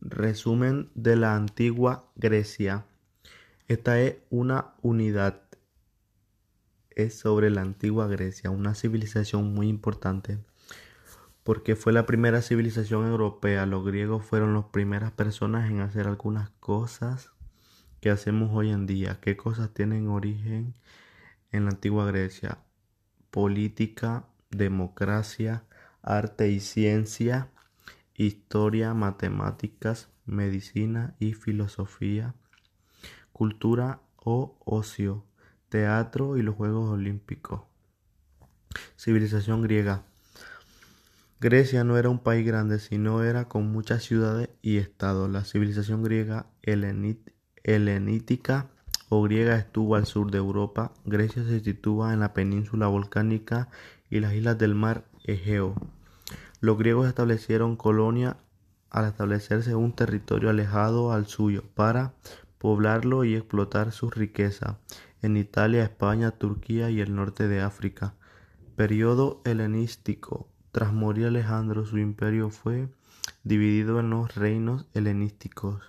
Resumen de la antigua Grecia. Esta es una unidad. Es sobre la antigua Grecia, una civilización muy importante porque fue la primera civilización europea. Los griegos fueron las primeras personas en hacer algunas cosas que hacemos hoy en día. ¿Qué cosas tienen origen en la antigua Grecia? Política, democracia, arte y ciencia, historia, matemáticas, medicina y filosofía, cultura o ocio, teatro y los Juegos Olímpicos. Civilización griega. Grecia no era un país grande, sino era con muchas ciudades y estados. La civilización griega helenítica o griega estuvo al sur de Europa. Grecia se sitúa en la península volcánica y las islas del mar Egeo. Los griegos establecieron colonia al establecerse un territorio alejado al suyo para poblarlo y explotar su riqueza en Italia, España, Turquía y el norte de África. Periodo helenístico tras morir Alejandro, su imperio fue dividido en los reinos helenísticos,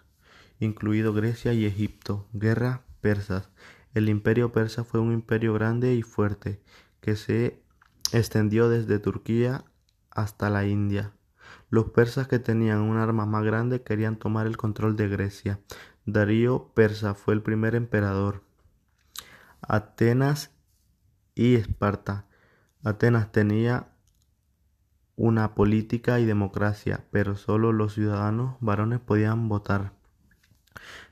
incluido Grecia y Egipto. Guerra persas. El imperio persa fue un imperio grande y fuerte que se extendió desde Turquía hasta la India. Los persas que tenían un arma más grande querían tomar el control de Grecia. Darío persa fue el primer emperador. Atenas y Esparta. Atenas tenía una política y democracia, pero solo los ciudadanos varones podían votar.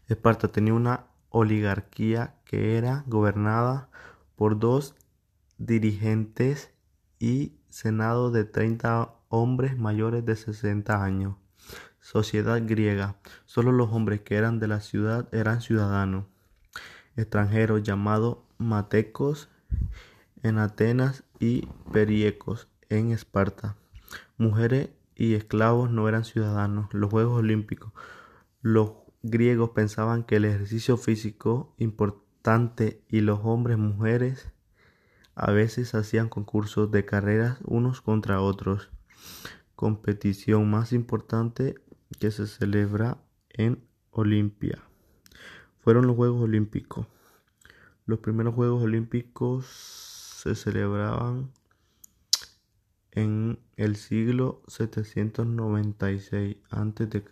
Esparta tenía una oligarquía que era gobernada por dos dirigentes y senado de 30 hombres mayores de 60 años. Sociedad griega. Solo los hombres que eran de la ciudad eran ciudadanos. Extranjeros llamados matecos en Atenas y periecos en Esparta. Mujeres y esclavos no eran ciudadanos. Los Juegos Olímpicos. Los griegos pensaban que el ejercicio físico importante y los hombres mujeres a veces hacían concursos de carreras unos contra otros. Competición más importante que se celebra en Olimpia. Fueron los Juegos Olímpicos. Los primeros Juegos Olímpicos se celebraban en el siglo 796 a.C.,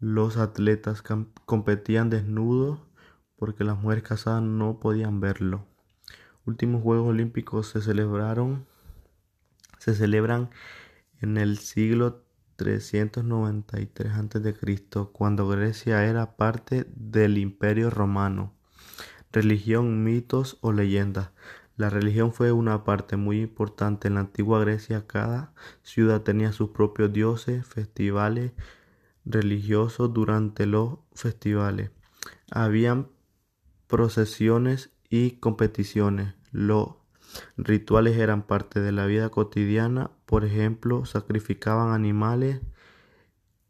los atletas competían desnudos porque las mujeres casadas no podían verlo. Últimos Juegos Olímpicos se celebraron se celebran en el siglo 393 a.C., cuando Grecia era parte del Imperio Romano. Religión, mitos o leyendas. La religión fue una parte muy importante en la antigua Grecia. Cada ciudad tenía sus propios dioses, festivales religiosos durante los festivales. Habían procesiones y competiciones. Los rituales eran parte de la vida cotidiana. Por ejemplo, sacrificaban animales.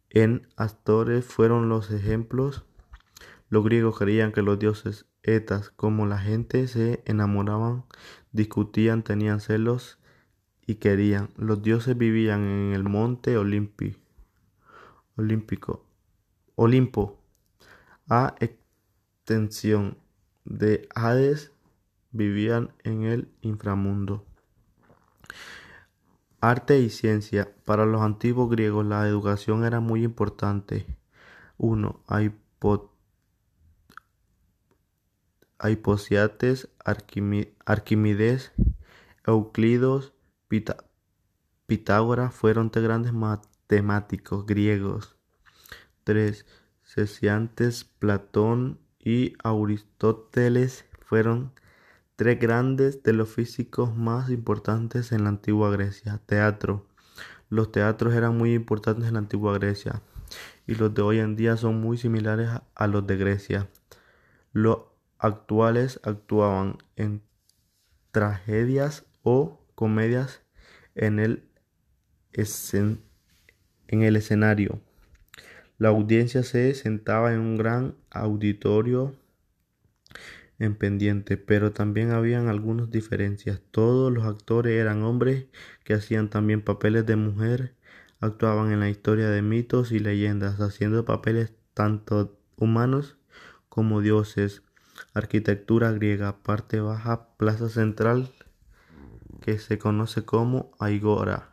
En Astores fueron los ejemplos. Los griegos creían que los dioses etas, como la gente se enamoraban, discutían, tenían celos y querían. Los dioses vivían en el monte olímpico, Olimpo, a extensión de Hades, vivían en el inframundo. Arte y ciencia. Para los antiguos griegos la educación era muy importante. 1. Hiposiates, Arquímedes, Euclides, Pitágoras fueron tres grandes matemáticos griegos. 3. Cesiantes, Platón y Aristóteles fueron tres grandes de los físicos más importantes en la antigua Grecia. Teatro. Los teatros eran muy importantes en la antigua Grecia y los de hoy en día son muy similares a los de Grecia actuales actuaban en tragedias o comedias en el, en el escenario. La audiencia se sentaba en un gran auditorio en pendiente, pero también habían algunas diferencias. Todos los actores eran hombres que hacían también papeles de mujer. actuaban en la historia de mitos y leyendas, haciendo papeles tanto humanos como dioses. Arquitectura griega, parte baja, plaza central, que se conoce como Aigora.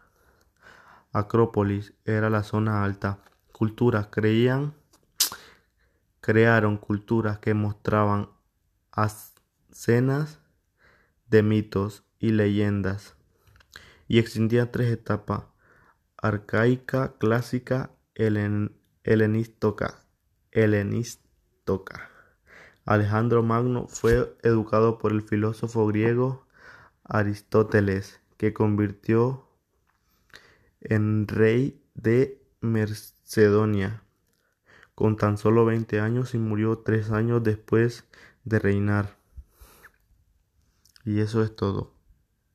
Acrópolis era la zona alta. Culturas creían, crearon culturas que mostraban escenas de mitos y leyendas y existían tres etapas arcaica, clásica, helenística. Alejandro Magno fue educado por el filósofo griego Aristóteles, que convirtió en rey de Macedonia con tan solo 20 años y murió tres años después de reinar. Y eso es todo.